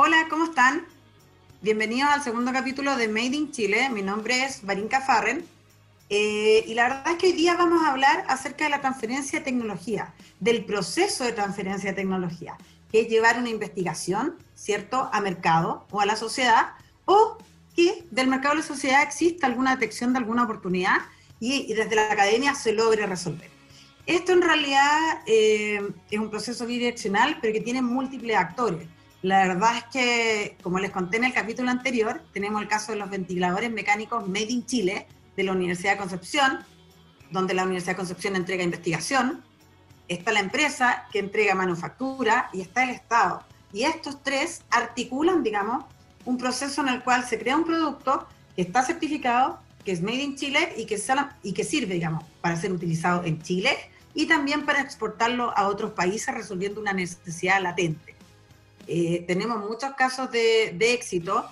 Hola, ¿cómo están? Bienvenidos al segundo capítulo de Made in Chile. Mi nombre es Barinka Farren. Eh, y la verdad es que hoy día vamos a hablar acerca de la transferencia de tecnología, del proceso de transferencia de tecnología, que es llevar una investigación, ¿cierto?, a mercado o a la sociedad, o que del mercado a la sociedad exista alguna detección de alguna oportunidad y, desde la academia se logre resolver. Esto en realidad eh, es un proceso bidireccional, pero que tiene múltiples actores. La verdad es que, como les conté en el capítulo anterior, tenemos el caso de los ventiladores mecánicos Made in Chile, de la Universidad de Concepción, donde la Universidad de Concepción entrega investigación, está la empresa que entrega manufactura y está el Estado. Y estos tres articulan, digamos, un proceso en el cual se crea un producto que está certificado, que es made in Chile y que, sirve, digamos, para ser utilizado en Chile y también para exportarlo a otros países resolviendo una necesidad latente. Eh, tenemos muchos casos de, de éxito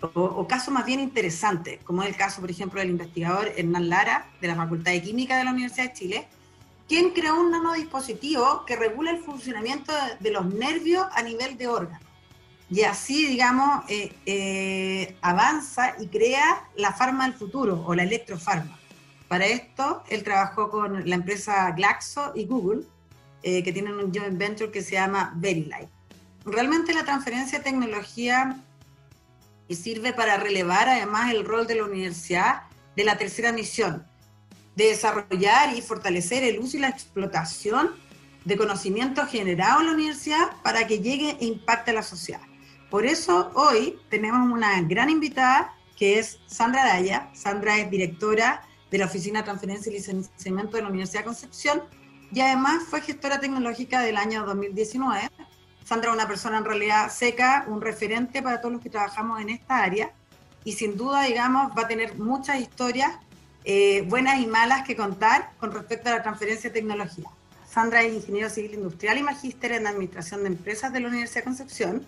o, casos más bien interesantes, como es el caso, por ejemplo, del investigador Hernán Lara, de la Facultad de Química de la Universidad de Chile, quien creó un nanodispositivo que regula el funcionamiento de los nervios a nivel de órgano. Y así, digamos, eh, eh, avanza y crea la farma del futuro o la electrofarma. Para esto, él trabajó con la empresa Glaxo y Google, eh, que tienen un joint venture que se llama VeriLife. Realmente la transferencia de tecnología y sirve para relevar además el rol de la universidad de la tercera misión, de desarrollar y fortalecer el uso y la explotación de conocimiento generado en la universidad para que llegue e impacte a la sociedad. Por eso hoy tenemos una gran invitada que es Sandra Daya. Sandra es directora de la Oficina de Transferencia y Licenciamiento de la Universidad Concepción y además fue gestora tecnológica del año 2019 Sandra es una persona en realidad seca, un referente para todos los que trabajamos en esta área y sin duda, digamos, va a tener muchas historias eh, buenas y malas que contar con respecto a la transferencia de tecnología. Sandra es ingeniero civil industrial y magíster en administración de empresas de la Universidad de Concepción.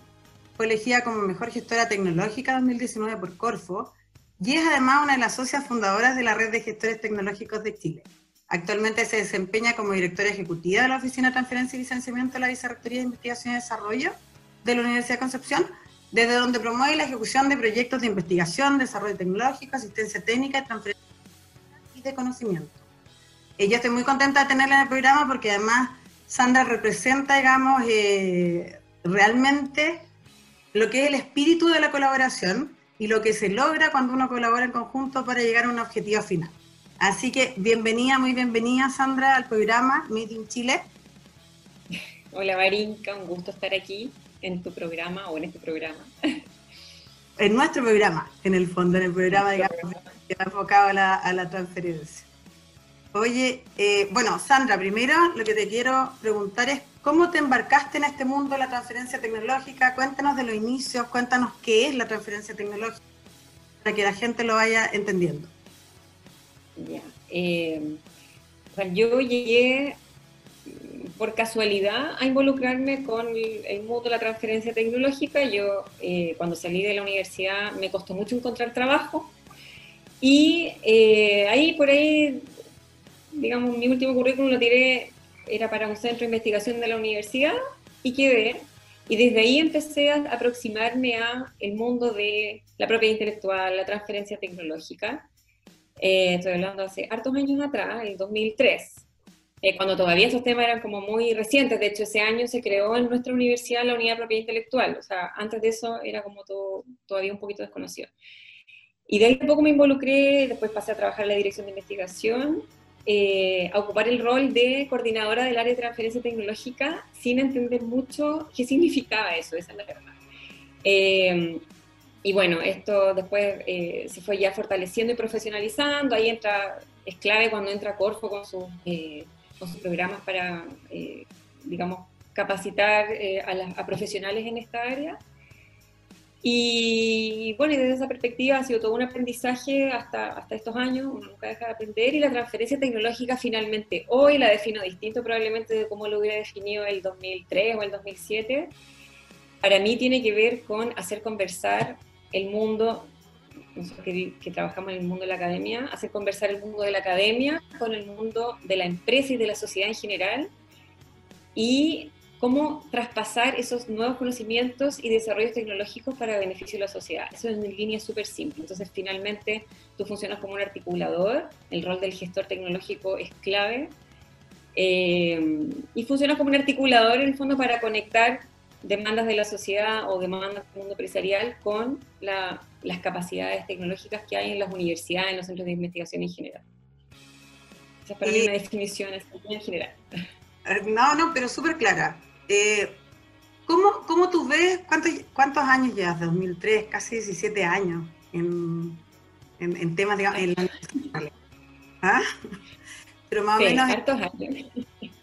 Fue elegida como mejor gestora tecnológica 2019 por Corfo y es además una de las socias fundadoras de la red de gestores tecnológicos de Chile. Actualmente se desempeña como directora ejecutiva de la Oficina de Transferencia y Licenciamiento de la Vicerrectoría de Investigación y Desarrollo de la Universidad de Concepción, desde donde promueve la ejecución de proyectos de investigación, desarrollo tecnológico, asistencia técnica, transferencia y de conocimiento. Y yo estoy muy contenta de tenerla en el programa porque además Sandra representa, digamos, eh, realmente lo que es el espíritu de la colaboración y lo que se logra cuando uno colabora en conjunto para llegar a un objetivo final. Así que bienvenida, muy bienvenida Sandra al programa Meeting Chile. Hola Marinka, un gusto estar aquí en tu programa o en este programa. En nuestro programa, en el fondo, en el programa, digamos, que está enfocado a la, transferencia. Oye, eh, bueno, Sandra, primero lo que te quiero preguntar es, ¿cómo te embarcaste en este mundo de la transferencia tecnológica? Cuéntanos de los inicios, cuéntanos qué es la transferencia tecnológica, para que la gente lo vaya entendiendo. Ya. Eh, yo llegué por casualidad a involucrarme con el, mundo de la transferencia tecnológica. Yo eh, cuando salí de la universidad me costó mucho encontrar trabajo y eh, ahí por ahí, digamos, mi último currículum lo tiré, era para un centro de investigación de la universidad y quedé. Y desde ahí empecé a aproximarme a el mundo de la propiedad intelectual, la transferencia tecnológica. Eh, estoy hablando hace hartos años atrás, en 2003, eh, cuando todavía esos temas eran como muy recientes. De hecho, ese año se creó en nuestra universidad la unidad de propiedad intelectual. O sea, antes de eso era como todo, todavía un poquito desconocido. Y de ahí un poco me involucré, después pasé a trabajar en la dirección de investigación, eh, a ocupar el rol de coordinadora del área de transferencia tecnológica sin entender mucho qué significaba eso, esa es la verdad. Eh, y bueno, esto después eh, se fue ya fortaleciendo y profesionalizando. Ahí entra, es clave cuando entra Corfo con sus, eh, con sus programas para, eh, digamos, capacitar a, a, profesionales en esta área. Y bueno, y desde esa perspectiva ha sido todo un aprendizaje hasta, hasta estos años, uno nunca deja de aprender y la transferencia tecnológica finalmente hoy la defino distinto probablemente de cómo lo hubiera definido el 2003 o el 2007. Para mí tiene que ver con hacer conversar el mundo, nosotros que, trabajamos en el mundo de la academia, hacer conversar el mundo de la academia con el mundo de la empresa y de la sociedad en general y cómo traspasar esos nuevos conocimientos y desarrollos tecnológicos para beneficio de la sociedad. Eso es en línea súper simple. Entonces, finalmente, tú funcionas como un articulador, el rol del gestor tecnológico es clave, eh, y funcionas como un articulador en el fondo para conectar demandas de la sociedad o demandas del mundo empresarial con las capacidades tecnológicas que hay en las universidades, en los centros de investigación en general. Esa es para mí una definición en general. No, no, pero súper clara. Eh, ¿cómo, ¿cómo, tú ves, cuántos, cuántos años llevas? 2003, casi 17 años en, en, temas, digamos, en la ¿Ah? Pero más o menos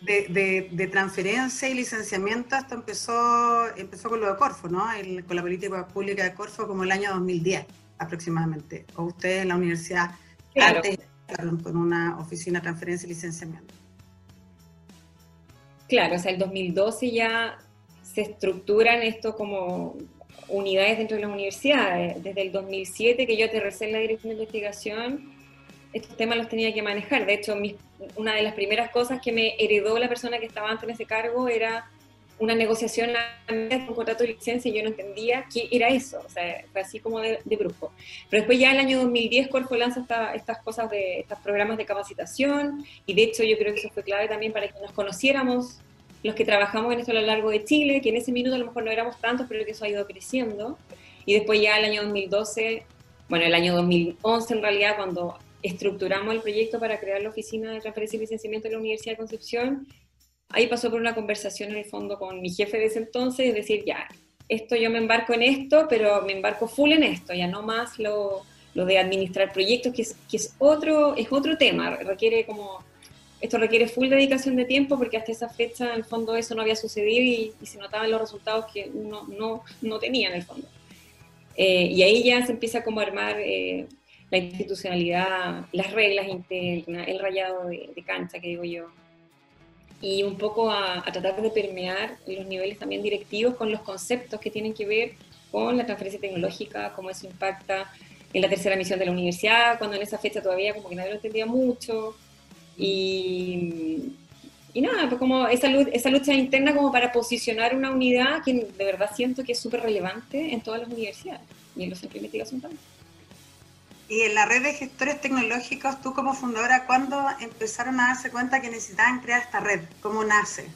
de, de, transferencia y licenciamiento esto empezó, empezó con lo de Corfo, ¿no? con la política pública de Corfo como el año 2010 aproximadamente. O ustedes en la universidad claro. antes con una oficina de transferencia y licenciamiento. Claro, o sea, el 2012 ya se estructuran esto como unidades dentro de las universidades. Desde el 2007 que yo aterricé en la dirección de investigación, estos temas los tenía que manejar. De hecho, una de las primeras cosas que me heredó la persona que estaba antes en ese cargo era una negociación a un contrato de licencia y yo no entendía qué era eso, o sea, fue así como de, de brujo. Pero después ya en el año 2010 Corfo lanza estas cosas de estos programas de capacitación y de hecho yo creo que eso fue clave también para que nos conociéramos los que trabajamos en esto a lo largo de Chile, que en ese minuto a lo mejor no éramos tantos, pero que eso ha ido creciendo. Y después ya el año 2012, bueno, el año 2011 en realidad, cuando estructuramos el proyecto para crear la oficina de transferencia y licenciamiento de la Universidad de Concepción, ahí pasó por una conversación en el fondo con mi jefe de ese entonces, es decir, ya, esto yo me embarco en esto, pero me embarco full en esto, ya no más lo, lo de administrar proyectos, que es, que es, otro, es otro tema, requiere como, esto requiere full dedicación de tiempo porque hasta esa fecha en el fondo eso no había sucedido y, se notaban los resultados que uno no, no tenía en el fondo. Eh, y ahí ya se empieza como a armar eh, la institucionalidad, las reglas internas, el rayado de, cancha que digo yo, y un poco a, tratar de permear los niveles también directivos con los conceptos que tienen que ver con la transferencia tecnológica, cómo eso impacta en la tercera misión de la universidad, cuando en esa fecha todavía como que nadie lo entendía mucho. Y, y nada, pues como esa, esa lucha interna como para posicionar una unidad que de verdad siento que es súper relevante en todas las universidades y en los centros de investigación. Y en la red de gestores tecnológicos, tú como fundadora, ¿cuándo empezaron a darse cuenta que necesitaban crear esta red? ¿Cómo nace?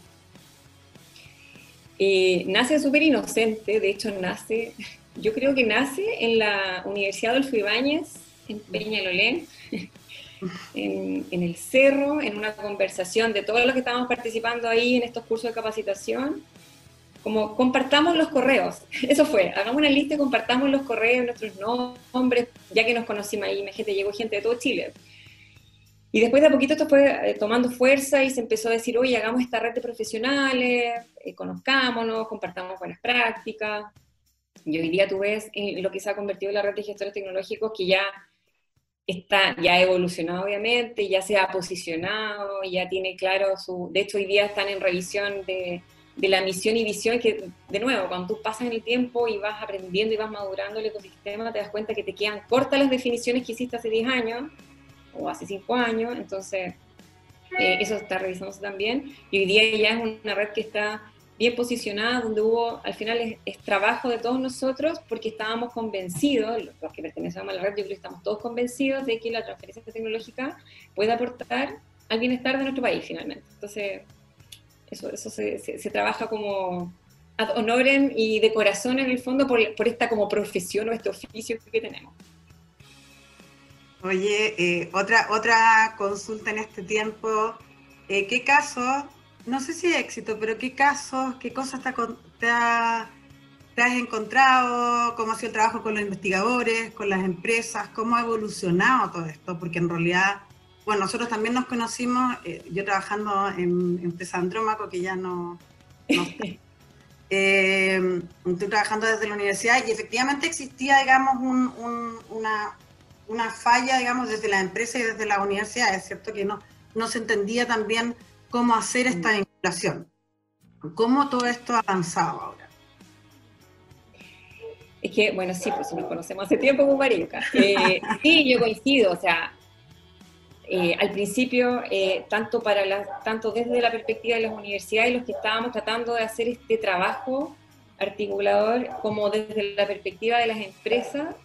Eh, nace súper inocente, de hecho nace, yo creo que nace en la Universidad Adolfo Ibáñez, en Peñalolén, en, en el cerro, en una conversación de todos los que estábamos participando ahí en estos cursos de capacitación, como compartamos los correos. Eso fue, hagamos una lista y compartamos los correos, nuestros nombres, ya que nos conocimos ahí, gente, llegó gente de todo Chile. Y después de a poquito esto fue eh, tomando fuerza y se empezó a decir, oye, hagamos esta red de profesionales, eh, conozcámonos, compartamos buenas prácticas. Y hoy día tú ves lo que se ha convertido en la red de gestores tecnológicos que ya está, ya ha evolucionado obviamente, ya se ha posicionado, ya tiene claro su, de hecho hoy día están en revisión de, de la misión y visión que, de nuevo, cuando tú pasas en el tiempo y vas aprendiendo y vas madurando el ecosistema, te das cuenta que te quedan cortas las definiciones que hiciste hace 10 años o hace 5 años, entonces eh, eso está revisándose también. Y hoy día ya es una red que está bien posicionada, donde hubo, al final es, trabajo de todos nosotros, porque estábamos convencidos, los que pertenecemos a la red, yo creo que estamos todos convencidos de que la transferencia tecnológica puede aportar al bienestar de nuestro país finalmente. Entonces, eso, eso se, se, trabaja como ad honorem y de corazón en el fondo por, por esta como profesión o este oficio que tenemos. Oye, eh, otra, otra consulta en este tiempo. Eh, ¿Qué casos, no sé si éxito, pero qué casos, qué cosas te, te, has encontrado? ¿Cómo ha sido el trabajo con los investigadores, con las empresas? ¿Cómo ha evolucionado todo esto? Porque en realidad bueno, nosotros también nos conocimos, eh, yo trabajando en empresa Andrómaco, que ya no... eh, estoy trabajando desde la universidad y efectivamente existía, digamos, una, una, falla, digamos, desde la empresa y desde la universidad. Es cierto que no, no se entendía también cómo hacer esta mm. vinculación. ¿Cómo todo esto ha avanzado ahora? Es que, bueno, sí, pues nos conocemos hace tiempo con Mariuca. Eh, sí, yo coincido, o sea, eh, al principio, eh, tanto, desde la perspectiva de las universidades, los que estábamos tratando de hacer este trabajo articulador, como desde la perspectiva de las empresas,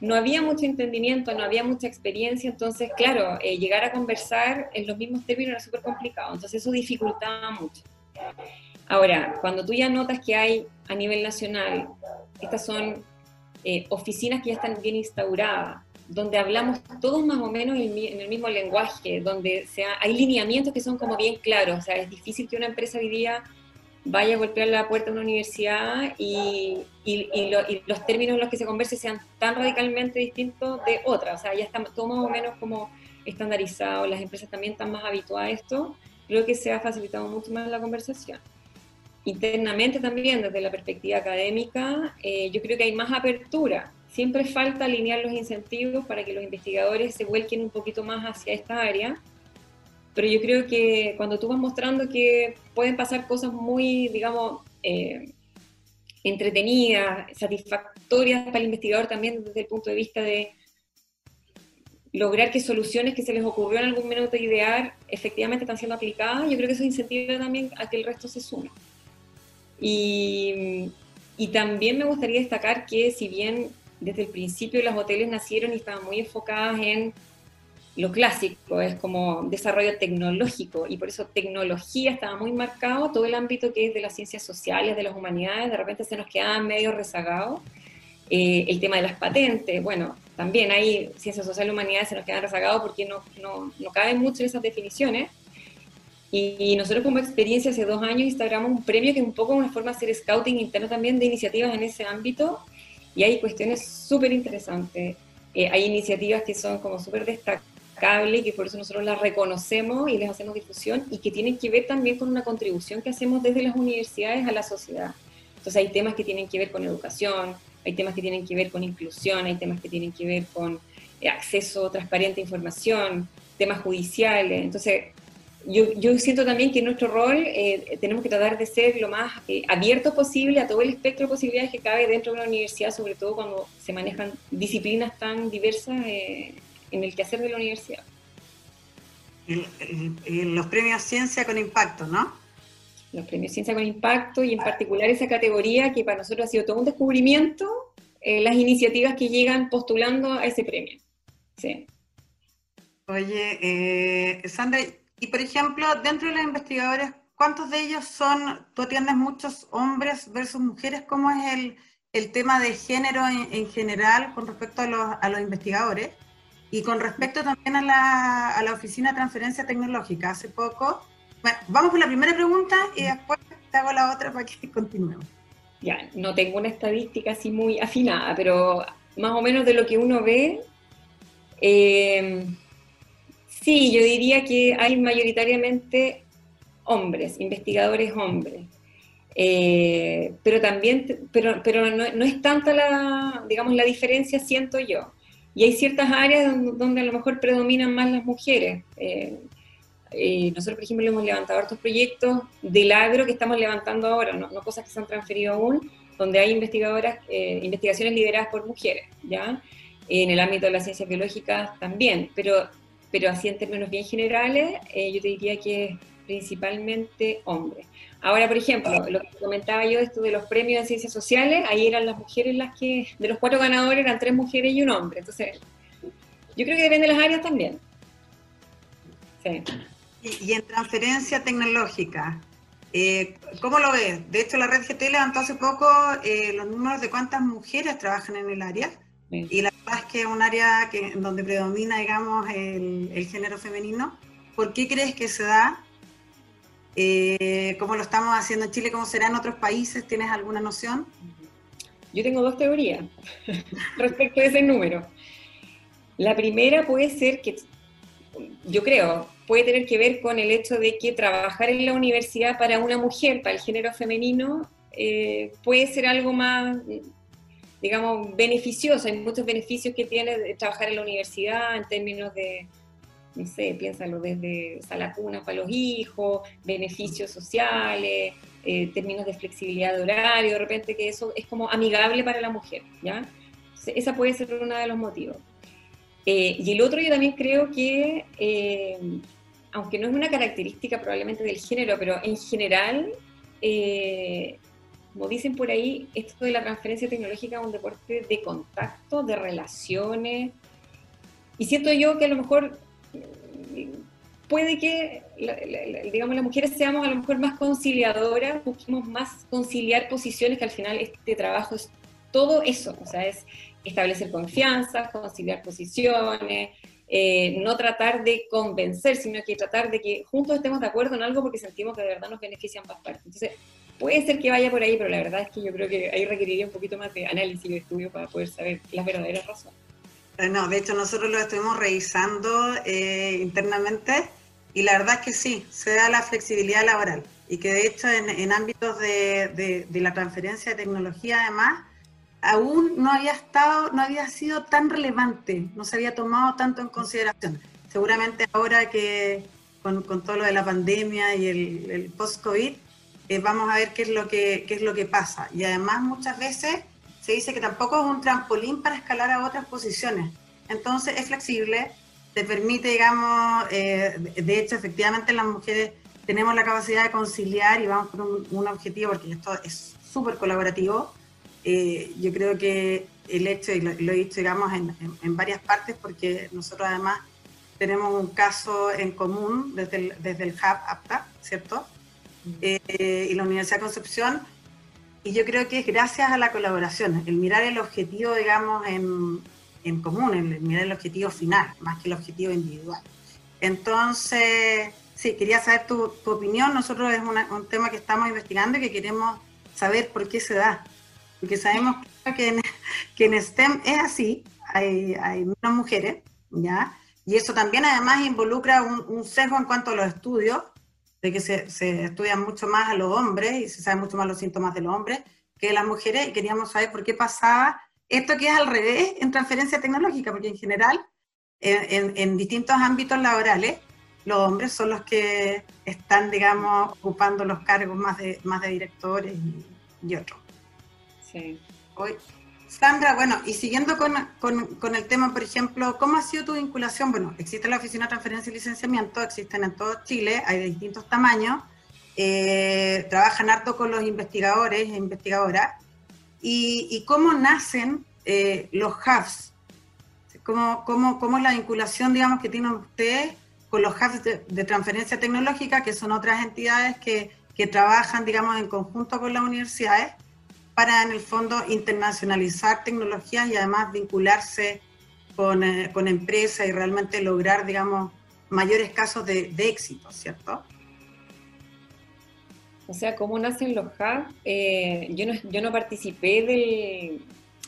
no había mucho entendimiento, no había mucha experiencia, entonces, claro, eh, llegar a conversar en los mismos términos era súper complicado, entonces eso dificultaba mucho. Ahora, cuando tú ya notas que hay a nivel nacional, estas son oficinas que ya están bien instauradas, donde hablamos todos más o menos en el mismo lenguaje, donde sea, hay lineamientos que son como bien claros, o sea, es difícil que una empresa hoy día vaya a golpear la puerta de una universidad y, y, los términos en los que se converse sean tan radicalmente distintos de otra, o sea, ya está todo más o menos como estandarizado, las empresas también están más habituadas a esto, creo que se ha facilitado mucho más la conversación. Internamente también, desde la perspectiva académica, eh, yo creo que hay más apertura, Siempre falta alinear los incentivos para que los investigadores se vuelquen un poquito más hacia esta área, pero yo creo que cuando tú vas mostrando que pueden pasar cosas muy, digamos, eh, entretenidas, satisfactorias para el investigador también desde el punto de vista de lograr que soluciones que se les ocurrió en algún minuto idear efectivamente están siendo aplicadas, yo creo que eso incentiva también a que el resto se sume. Y, y también me gustaría destacar que si bien desde el principio las hoteles nacieron y estaban muy enfocadas en lo clásico, es como desarrollo tecnológico, y por eso tecnología estaba muy marcado, todo el ámbito que es de las ciencias sociales, de las humanidades, de repente se nos quedaba medio rezagado. Eh, el tema de las patentes, bueno, también hay ciencias sociales y humanidades se nos quedan rezagados porque no, no, no caben mucho en esas definiciones. Y, y, nosotros como experiencia hace dos años instauramos un premio que es un poco una forma de hacer scouting interno también de iniciativas en ese ámbito, y hay cuestiones súper interesantes. Eh, hay iniciativas que son como súper destacables que por eso nosotros las reconocemos y les hacemos difusión y que tienen que ver también con una contribución que hacemos desde las universidades a la sociedad. Entonces hay temas que tienen que ver con educación, hay temas que tienen que ver con inclusión, hay temas que tienen que ver con eh, acceso transparente a información, temas judiciales. Entonces, yo, siento también que nuestro rol eh, tenemos que tratar de ser lo más eh, abierto posible a todo el espectro de posibilidades que cabe dentro de una universidad, sobre todo cuando se manejan disciplinas tan diversas eh, en el quehacer de la universidad. los premios Ciencia con Impacto, ¿no? Los premios Ciencia con Impacto y en particular esa categoría que para nosotros ha sido todo un descubrimiento, las iniciativas que llegan postulando a ese premio. Sí. Oye, Sandra, y por ejemplo, dentro de los investigadores, ¿cuántos de ellos son, tú atiendes muchos hombres versus mujeres? ¿Cómo es el, el tema de género en, general con respecto a los, a los, investigadores? Y con respecto también a la, a la Oficina de Transferencia Tecnológica, hace poco. Bueno, vamos con la primera pregunta y después te hago la otra para que continuemos. Ya, no tengo una estadística así muy afinada, pero más o menos de lo que uno ve, eh, Sí, yo diría que hay mayoritariamente hombres, investigadores hombres. Eh, pero también, pero, pero no, es tanta la, digamos, la diferencia, siento yo. Y hay ciertas áreas donde, a lo mejor predominan más las mujeres. Eh, eh, nosotros, por ejemplo, hemos levantado otros proyectos del agro que estamos levantando ahora, no, cosas que se han transferido aún, donde hay investigadoras, investigaciones lideradas por mujeres, ¿ya? En el ámbito de las ciencias biológicas también, pero pero así en términos bien generales, eh, yo te diría que es principalmente hombres. Ahora, por ejemplo, lo que comentaba yo, esto de los premios de ciencias sociales, ahí eran las mujeres las que, de los cuatro ganadores eran tres mujeres y un hombre. Entonces, yo creo que depende de las áreas también. Sí. Y, en transferencia tecnológica, eh, ¿cómo lo ves? De hecho, la red GT levantó hace poco eh, los números de cuántas mujeres trabajan en el área. Y la verdad es que es un área que, donde predomina, digamos, el, género femenino. ¿Por qué crees que se da? Eh, ¿Cómo lo estamos haciendo en Chile? ¿Cómo será en otros países? ¿Tienes alguna noción? Yo tengo dos teorías respecto a ese número. La primera puede ser que, yo creo, puede tener que ver con el hecho de que trabajar en la universidad para una mujer, para el género femenino, eh, puede ser algo más digamos, beneficioso. Hay muchos beneficios que tiene de trabajar en la universidad en términos de, no sé, piénsalo desde sala cuna para los hijos, beneficios sociales, eh, términos de flexibilidad de horario, de repente que eso es como amigable para la mujer, ¿ya? esa puede ser uno de los motivos. Eh, y el otro yo también creo que, eh, aunque no es una característica probablemente del género, pero en general, como dicen por ahí, esto de la transferencia tecnológica es un deporte de contacto, de relaciones. Y siento yo que a lo mejor puede que, digamos, las mujeres seamos a lo mejor más conciliadoras, busquemos más conciliar posiciones, que al final este trabajo es todo eso, o sea, es establecer confianza, conciliar posiciones, eh, no tratar de convencer, sino que tratar de que juntos estemos de acuerdo en algo porque sentimos que de verdad nos benefician ambas partes. Entonces, puede ser que vaya por ahí, pero la verdad es que yo creo que ahí requeriría un poquito más de análisis y de estudio para poder saber las verdaderas razones. Eh, no, de hecho nosotros lo estuvimos revisando eh, internamente y la verdad es que sí, se da la flexibilidad laboral y que de hecho en, ámbitos de, de la transferencia de tecnología además, aún no había estado, no había sido tan relevante, no se había tomado tanto en consideración. Seguramente ahora que con, todo lo de la pandemia y el, post-COVID, eh, vamos a ver qué es, lo que, qué es lo que pasa. Y además muchas veces se dice que tampoco es un trampolín para escalar a otras posiciones. Entonces es flexible, te permite, digamos, eh, de hecho efectivamente las mujeres tenemos la capacidad de conciliar y vamos por un, un objetivo, porque esto es súper colaborativo, eh, yo creo que el hecho, y lo, he dicho, digamos, en, varias partes, porque nosotros además tenemos un caso en común desde el, desde el Hub APTA, ¿cierto? Eh, y la Universidad Concepción, y yo creo que es gracias a la colaboración, el mirar el objetivo, digamos, en, en común, el mirar el objetivo final, más que el objetivo individual. Entonces, sí, quería saber tu, tu opinión. Nosotros es un tema que estamos investigando y que queremos saber por qué se da porque sabemos que en, que en STEM es así, hay, hay menos mujeres, ¿ya? Y eso también además involucra un sesgo en cuanto a los estudios, de que se, se, estudian mucho más a los hombres y se saben mucho más los síntomas de los hombres que de las mujeres, y queríamos saber por qué pasaba esto que es al revés en transferencia tecnológica, porque en general, en, en, distintos ámbitos laborales, los hombres son los que están, digamos, ocupando los cargos más de, más de directores y, y otros. Hoy, Sandra, bueno, y siguiendo con, con, el tema, por ejemplo, ¿cómo ha sido tu vinculación? Bueno, existe la Oficina de Transferencia y Licenciamiento, existen en todo Chile, hay de distintos tamaños, eh, trabajan harto con los investigadores e investigadoras, y, cómo nacen eh, los hubs, ¿Cómo, cómo, cómo es la vinculación, digamos, que tienen ustedes con los hubs de, de transferencia tecnológica, que son otras entidades que, que trabajan, digamos, en conjunto con las universidades, para en el fondo internacionalizar tecnologías y además vincularse con, eh, con empresas y realmente lograr, digamos, mayores casos de, de éxito, ¿cierto? O sea, ¿cómo nacen los hubs? Eh, yo, no, yo no participé del,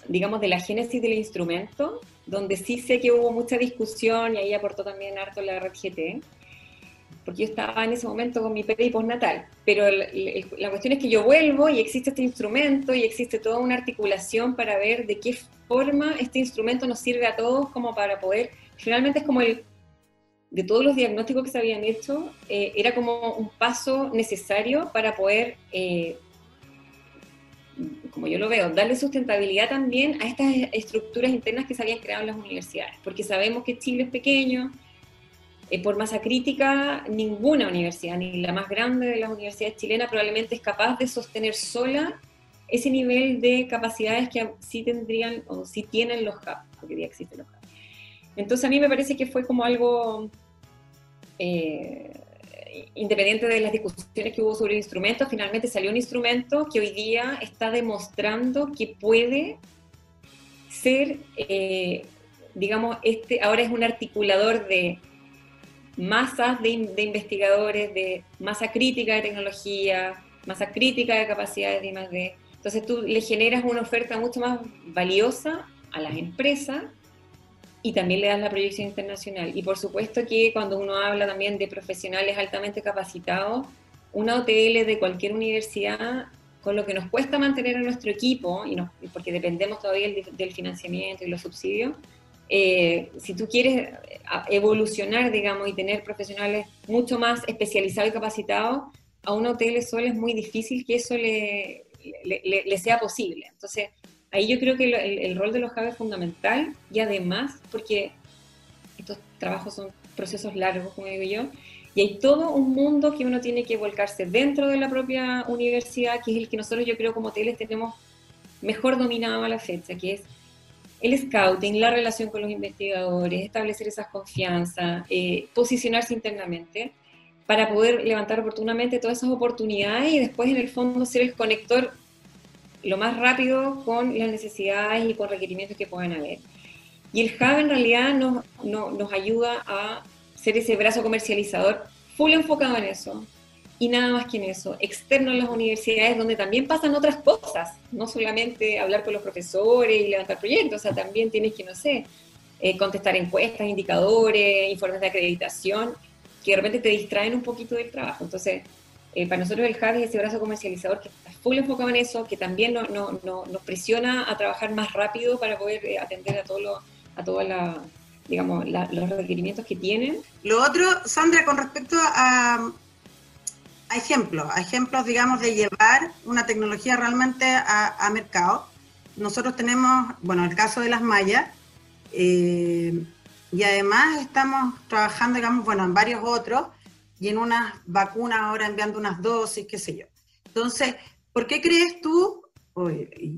digamos, de la génesis del instrumento, donde sí sé que hubo mucha discusión y ahí aportó también harto la red GT porque yo estaba en ese momento con mi peri postnatal. Pero la cuestión es que yo vuelvo y existe este instrumento y existe toda una articulación para ver de qué forma este instrumento nos sirve a todos como para poder, finalmente es como el, de todos los diagnósticos que se habían hecho, eh, era como un paso necesario para poder, eh, como yo lo veo, darle sustentabilidad también a estas estructuras internas que se habían creado en las universidades, porque sabemos que Chile es pequeño, eh, por masa crítica, ninguna universidad, ni la más grande de las universidades chilenas, probablemente es capaz de sostener sola ese nivel de capacidades que sí tendrían o sí tienen los CAP, porque ya existen los CAP. Entonces a mí me parece que fue como algo eh, independiente de las discusiones que hubo sobre el instrumento, finalmente salió un instrumento que hoy día está demostrando que puede ser, eh, digamos, este ahora es un articulador de masas de, investigadores, de masa crítica de tecnología, masa crítica de capacidades de I+.D. Entonces tú le generas una oferta mucho más valiosa a las empresas y también le das la proyección internacional. Y por supuesto que cuando uno habla también de profesionales altamente capacitados, una OTL de cualquier universidad, con lo que nos cuesta mantener a nuestro equipo, y porque dependemos todavía del financiamiento y los subsidios, eh, si tú quieres eh, evolucionar, digamos, y tener profesionales mucho más especializados y capacitados, a un hotel solo es muy difícil que eso le, le, sea posible. Entonces, ahí yo creo que el, rol de los hubs es fundamental y además porque estos trabajos son procesos largos, como digo yo, y hay todo un mundo que uno tiene que volcarse dentro de la propia universidad, que es el que nosotros yo creo como hoteles tenemos mejor dominado a la fecha, que es el scouting, la relación con los investigadores, establecer esas confianzas, eh, posicionarse internamente para poder levantar oportunamente todas esas oportunidades y después en el fondo ser el conector lo más rápido con las necesidades y con requerimientos que puedan haber. Y el hub en realidad nos, nos ayuda a ser ese brazo comercializador full enfocado en eso, y nada más que en eso, externo a las universidades donde también pasan otras cosas, no solamente hablar con los profesores y levantar proyectos, o sea, también tienes que, no sé, eh, contestar encuestas, indicadores, informes de acreditación, que de repente te distraen un poquito del trabajo. Entonces, eh, para nosotros el hub es ese brazo comercializador que está full enfocado en eso, que también no, no, nos presiona a trabajar más rápido para poder eh, atender a todo lo, a todas digamos, los requerimientos que tienen. Lo otro, Sandra, con respecto a, ejemplos, ejemplos, digamos, de llevar una tecnología realmente a, mercado. Nosotros tenemos, bueno, el caso de las mallas, eh, y además estamos trabajando, digamos, bueno, en varios otros, y en unas vacunas ahora enviando unas dosis, qué sé yo. Entonces, ¿por qué crees tú?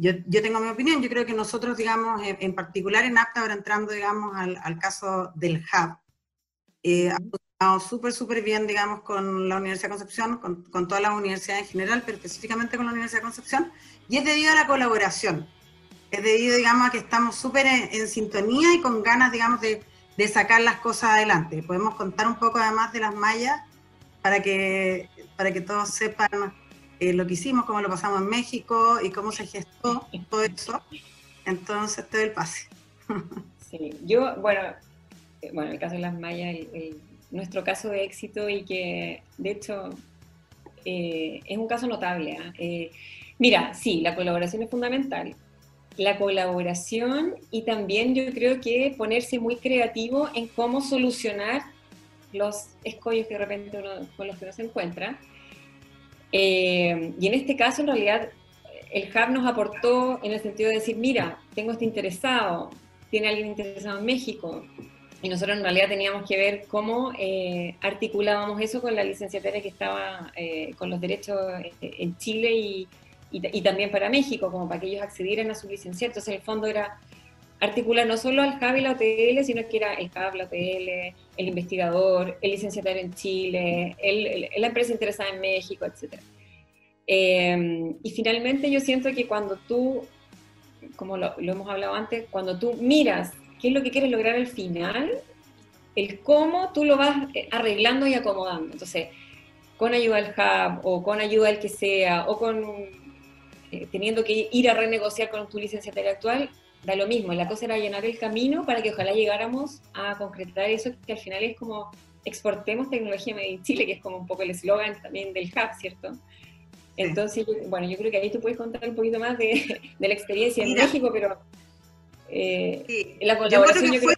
Yo, tengo mi opinión, yo creo que nosotros, digamos, en, particular en APTA, ahora entrando, digamos, al, al caso del hub, eh, súper, súper bien, digamos, con la Universidad de Concepción, con, con todas las universidades en general, pero específicamente con la Universidad de Concepción, y es debido a la colaboración. Es debido, digamos, a que estamos súper en, sintonía y con ganas, digamos, de, de, sacar las cosas adelante. Podemos contar un poco además de las mallas para que, para que todos sepan eh, lo que hicimos, cómo lo pasamos en México y cómo se gestó todo eso. Entonces, todo el pase. Sí, yo, bueno, bueno, el caso de las mallas, el nuestro caso de éxito y que de hecho eh, es un caso notable. ¿ah? Eh, mira, sí, la colaboración es fundamental. La colaboración y también yo creo que ponerse muy creativo en cómo solucionar los escollos que de repente uno, con los que uno se encuentra. Eh, y en este caso, en realidad, el Hub nos aportó en el sentido de decir, mira, tengo este interesado, tiene alguien interesado en México, y nosotros en realidad teníamos que ver cómo eh, articulábamos eso con la licenciatura que estaba eh, con los derechos eh, en Chile y, y, también para México, como para que ellos accedieran a su licenciatura. Entonces, en el fondo era articular no solo al JAB y la OTL, sino que era el JAB, la OTL, el investigador, el licenciatario en Chile, el, la empresa interesada en México, etc. y finalmente yo siento que cuando tú, como lo, lo hemos hablado antes, cuando tú miras qué es lo que quieres lograr al final, el cómo tú lo vas arreglando y acomodando. Entonces, con ayuda del hub o con ayuda del que sea o con eh, teniendo que ir a renegociar con tu licenciatura actual, da lo mismo. La cosa era llenar el camino para que ojalá llegáramos a concretar eso, que al final es como exportemos tecnología Made in Chile, que es como un poco el eslogan también del hub, ¿cierto? Entonces, bueno, yo creo que ahí tú puedes contar un poquito más de, de la experiencia en México, pero eh, sí. la yo creo que fue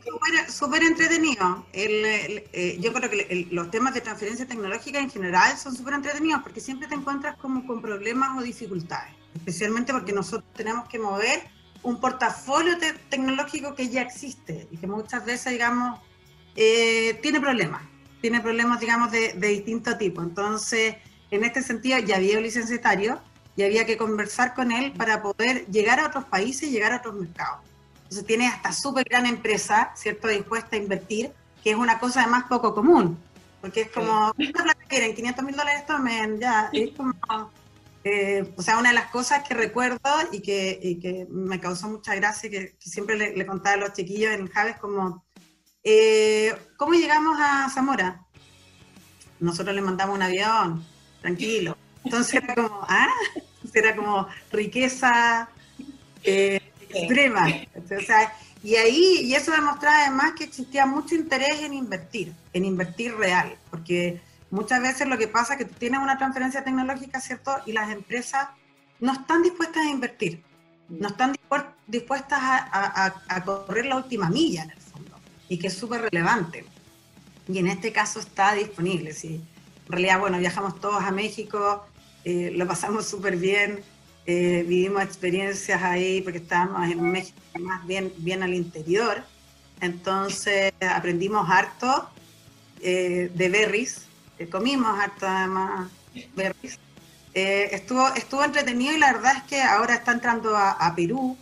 súper entretenido. Eh, yo creo que los temas de transferencia tecnológica en general son súper entretenidos porque siempre te encuentras como con problemas o dificultades, especialmente porque nosotros tenemos que mover un portafolio tecnológico que ya existe y que muchas veces, digamos, eh, tiene problemas, tiene problemas, digamos, de, de distinto tipo. Entonces, en este sentido, ya había un licenciatario y había que conversar con él para poder llegar a otros países y llegar a otros mercados. Entonces tiene hasta súper gran empresa, ¿cierto?, dispuesta a invertir, que es una cosa además poco común, porque es como, ¿cuánta plata quieren? 500 mil dólares tomen, ya, es como, eh, o sea, una de las cosas que recuerdo y que, y que me causó mucha gracia, que, que siempre le, contaba a los chiquillos en Javes, como, eh, ¿cómo llegamos a Zamora? Nosotros le mandamos un avión, tranquilo. Entonces era como, ah, era como riqueza, eh, extrema. y ahí, y eso demostraba además que existía mucho interés en invertir, en invertir real, porque muchas veces lo que pasa es que tú tienes una transferencia tecnológica, ¿cierto? Y las empresas no están dispuestas a invertir, no están dispuestas a, correr la última milla en el fondo, y que es súper relevante. Y en este caso está disponible, sí. En realidad, bueno, viajamos todos a México, eh, lo pasamos súper bien, eh, vivimos experiencias ahí porque estábamos en México más bien, bien al interior. entonces aprendimos harto eh, de berries, comimos harto además berries. Eh, estuvo, estuvo entretenido y la verdad es que ahora está entrando a, Perú,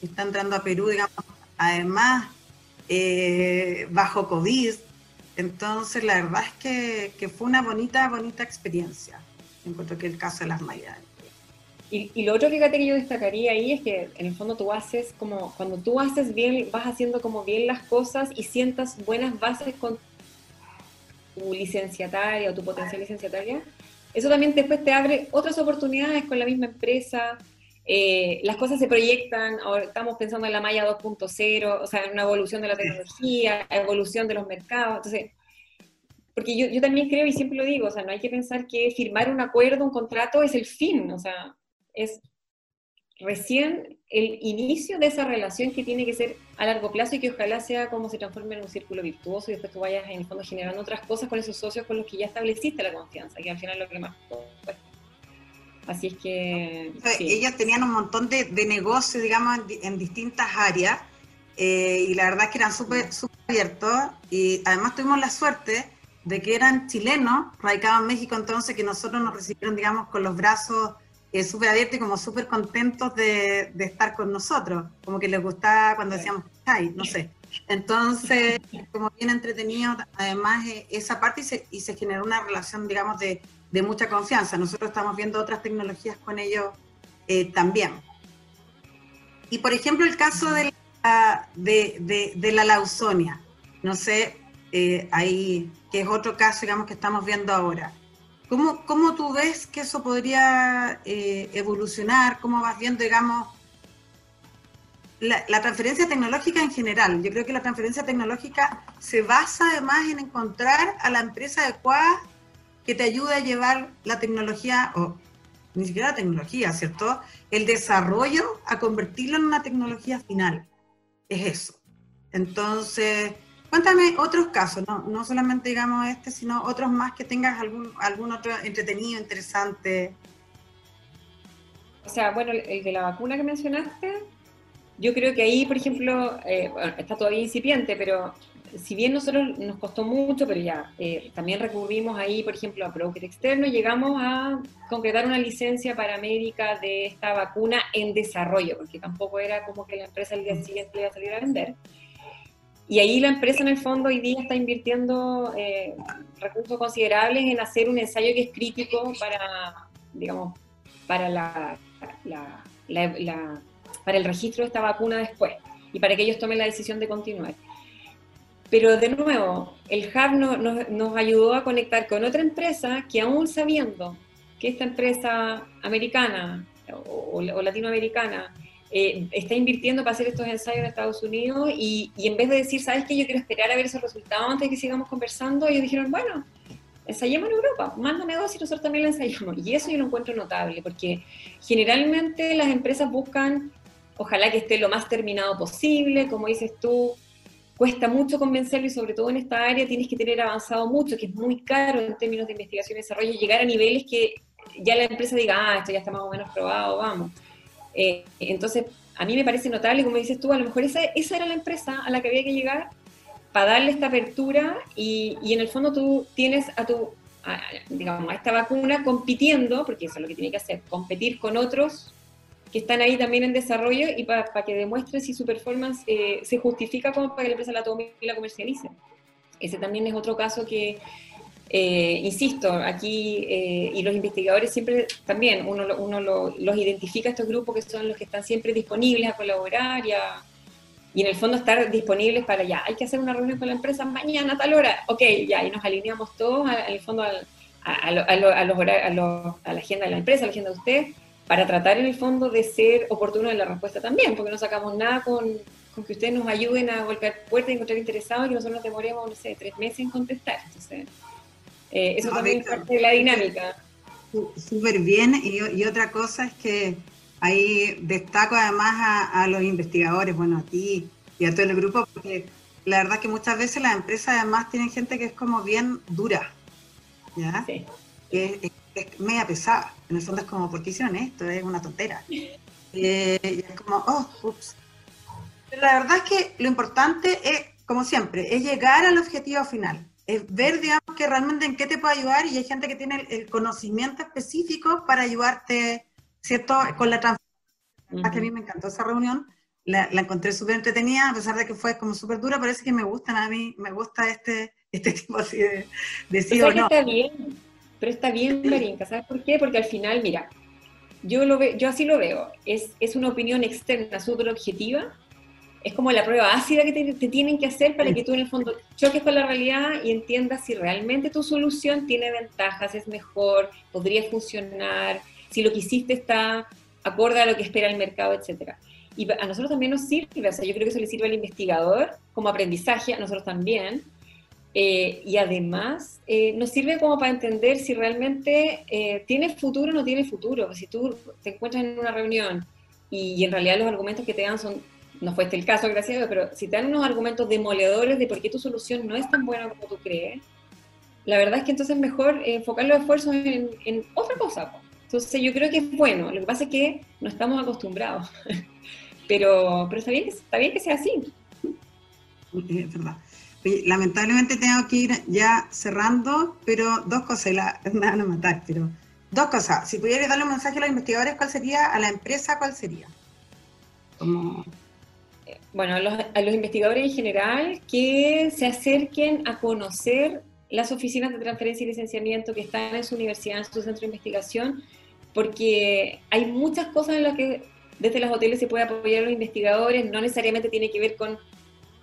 está entrando a Perú, digamos, además eh, bajo COVID, entonces la verdad es que, fue una bonita, bonita experiencia, encuentro que el caso de las mayas. Y, lo otro que yo destacaría ahí es que en el fondo tú haces como, cuando tú haces bien, vas haciendo como bien las cosas y sientas buenas bases con tu licenciataria o tu potencial licenciataria, eso también después te abre otras oportunidades con la misma empresa, eh, las cosas se proyectan, ahora estamos pensando en la malla 2.0, o sea, en una evolución de la tecnología, evolución de los mercados, entonces, porque yo, yo también creo y siempre lo digo, o sea, no hay que pensar que firmar un acuerdo, un contrato es el fin, o sea, es recién el inicio de esa relación que tiene que ser a largo plazo y que ojalá sea como se transforme en un círculo virtuoso y después tú vayas en el fondo generando otras cosas con esos socios con los que ya estableciste la confianza, que al final es lo que más Así es que... Ellas tenían un montón de, negocios, digamos, en, distintas áreas eh, y la verdad es que eran súper super abiertos y además tuvimos la suerte de que eran chilenos, radicados en México entonces, que nosotros nos recibieron, digamos, con los brazos súper abiertos y como súper contentos de, estar con nosotros, como que les gustaba cuando decíamos, ay, no sé. Entonces, como bien entretenido, además eh, esa parte y se, y se generó una relación, digamos, de, de, mucha confianza. Nosotros estamos viendo otras tecnologías con ellos eh, también. Y por ejemplo, el caso de la, de, de, la lausonia, no sé, eh, ahí, que es otro caso, digamos, que estamos viendo ahora. ¿Cómo, ¿Cómo, tú ves que eso podría eh, evolucionar? ¿Cómo vas viendo, digamos, la, transferencia tecnológica en general? Yo creo que la transferencia tecnológica se basa además en encontrar a la empresa adecuada que te ayude a llevar la tecnología, o ni siquiera la tecnología, ¿cierto? El desarrollo a convertirlo en una tecnología final. Es eso. Entonces, Cuéntame otros casos, no, no solamente digamos este, sino otros más que tengas algún, algún otro entretenido, interesante. O sea, bueno, el de la vacuna que mencionaste, yo creo que ahí, por ejemplo, eh, está todavía incipiente, pero si bien nosotros nos costó mucho, pero ya, eh, también recurrimos ahí, por ejemplo, a broker externo llegamos a concretar una licencia para América de esta vacuna en desarrollo, porque tampoco era como que la empresa el día siguiente iba a salir a vender. Y ahí la empresa en el fondo hoy día está invirtiendo eh, recursos considerables en hacer un ensayo que es crítico para, digamos, para la, para el registro de esta vacuna después y para que ellos tomen la decisión de continuar. Pero de nuevo, el hub nos ayudó a conectar con otra empresa que aún sabiendo que esta empresa americana o latinoamericana eh, está invirtiendo para hacer estos ensayos en Estados Unidos y, en vez de decir, ¿sabes qué? Yo quiero esperar a ver esos resultados antes de que sigamos conversando, ellos dijeron, bueno, ensayemos en Europa, mándame dos y nosotros también lo ensayamos. Y eso yo lo encuentro notable, porque generalmente las empresas buscan, ojalá que esté lo más terminado posible, como dices tú, cuesta mucho convencerlo y sobre todo en esta área tienes que tener avanzado mucho, que es muy caro en términos de investigación y desarrollo, llegar a niveles que ya la empresa diga, ah, esto ya está más o menos probado, vamos. Eh, entonces, a mí me parece notable, como dices tú, a lo mejor esa, esa era la empresa a la que había que llegar para darle esta apertura y, y en el fondo tú tienes a tu, digamos, a esta vacuna compitiendo, porque eso es lo que tiene que hacer, competir con otros que están ahí también en desarrollo y para que demuestre si su performance eh, se justifica como para que la empresa la tome y la comercialice. Ese también es otro caso que, eh, insisto, aquí, eh, y los investigadores siempre también, uno, uno los identifica estos grupos que son los que están siempre disponibles a colaborar y, y en el fondo estar disponibles para ya, hay que hacer una reunión con la empresa mañana a tal hora, ok, ya, y nos alineamos todos, en el fondo, a, a, los a, la agenda de la empresa, a la agenda de usted, para tratar en el fondo de ser oportuno en la respuesta también, porque no sacamos nada con, con que ustedes nos ayuden a golpear puertas y encontrar interesados y nosotros nos demoremos, no sé, tres meses en contestar. Entonces, eh, eso también es parte de la dinámica. Súper bien. Y, otra cosa es que ahí destaco además a, los investigadores, bueno, a ti y a todo el grupo, porque la verdad es que muchas veces las empresas además tienen gente que es como bien dura, ¿ya? Sí. Que es, media pesada. En el fondo es como, ¿por qué hicieron esto? Es una tontera. Eh, y es como, oh, ups. Pero la verdad es que lo importante es como siempre, es llegar al objetivo final. Es ver, digamos, que realmente en qué te puede ayudar y hay gente que tiene el, conocimiento específico para ayudarte, ¿cierto? Con la transformación. que a mí me encantó esa reunión, la, encontré súper entretenida, a pesar de que fue como súper dura, parece que me gustan a mí, me gusta este, este tipo así de, de sí o no. Está bien, pero está bien, Marinka, ¿sabes por qué? Porque al final, mira, yo, lo ve, yo así lo veo, es, es una opinión externa súper objetiva, es como la prueba ácida que te, tienen que hacer para que tú en el fondo choques con la realidad y entiendas si realmente tu solución tiene ventajas, es mejor, podría funcionar, si lo que hiciste está acorde a lo que espera el mercado, etcétera. Y a nosotros también nos sirve, o sea, yo creo que eso le sirve al investigador como aprendizaje, a nosotros también, eh, y además eh, nos sirve como para entender si realmente eh, tiene futuro o no tiene futuro. Si tú te encuentras en una reunión y en realidad los argumentos que te dan son no fue este el caso, gracias a Dios, pero si te dan unos argumentos demoledores de por qué tu solución no es tan buena como tú crees, la verdad es que entonces es mejor enfocar los esfuerzos en, otra cosa. Entonces yo creo que es bueno, lo que pasa es que no estamos acostumbrados, pero, pero está, bien que, está bien que sea así. Es verdad. lamentablemente tengo que ir ya cerrando, pero dos cosas, la, me van a matar, pero dos cosas. Si pudieras darle un mensaje a los investigadores, ¿cuál sería? A la empresa, ¿cuál sería? Como bueno, a los, investigadores en general que se acerquen a conocer las oficinas de transferencia y licenciamiento que están en su universidad, en su centro de investigación, porque hay muchas cosas en las que desde los hoteles se puede apoyar a los investigadores, no necesariamente tiene que ver con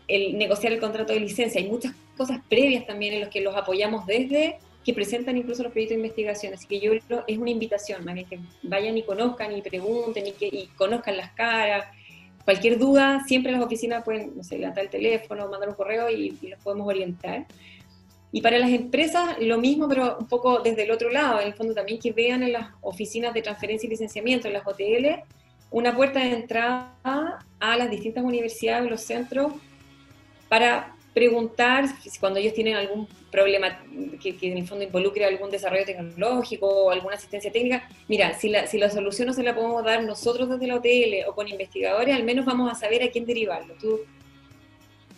el negociar el contrato de licencia, hay muchas cosas previas también en las que los apoyamos desde que presentan incluso los proyectos de investigación, así que yo es una invitación, que vayan y conozcan y pregunten y que y conozcan las caras, cualquier duda, siempre las oficinas pueden, no sé, levantar el teléfono, mandar un correo y, los podemos orientar. Y para las empresas, lo mismo, pero un poco desde el otro lado, en el fondo también que vean en las oficinas de transferencia y licenciamiento, en las OTL, una puerta de entrada a las distintas universidades, los centros, para preguntar si cuando ellos tienen algún problema que, en el fondo involucre algún desarrollo tecnológico o alguna asistencia técnica, mira, si la, si la solución no se la podemos dar nosotros desde la OTL o con investigadores, al menos vamos a saber a quién derivarlo. Tú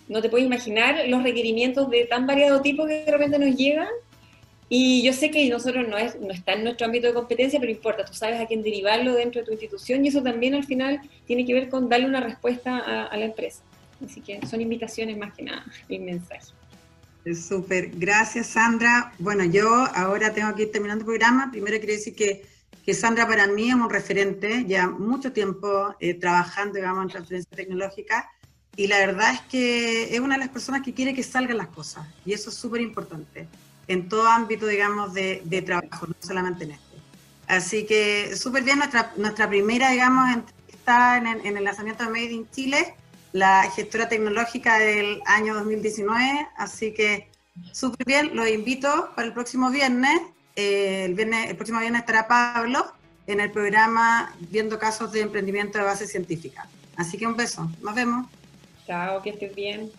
no te puedes imaginar los requerimientos de tan variado tipo que de repente nos llegan y yo sé que nosotros no, es, no está en nuestro ámbito de competencia, pero importa, tú sabes a quién derivarlo dentro de tu institución y eso también al final tiene que ver con darle una respuesta a la empresa. Así que son invitaciones más que nada, el mensaje. Súper, gracias Sandra. Bueno, yo ahora tengo que ir terminando el programa. Primero quiero decir que, que Sandra para mí es un referente, ya mucho tiempo eh, trabajando, digamos, en transferencia tecnológica, y la verdad es que es una de las personas que quiere que salgan las cosas, y eso es súper importante, en todo ámbito, digamos, de, de, trabajo, no solamente en este. Así que súper bien, nuestra, nuestra primera, digamos, está en, en el lanzamiento de Made in Chile, la gestora tecnológica del año 2019, así que súper bien, los invito para el próximo viernes. Eh, el viernes. El próximo viernes estará Pablo en el programa Viendo Casos de Emprendimiento de Base Científica. Así que un beso, nos vemos. Chao, que estés bien.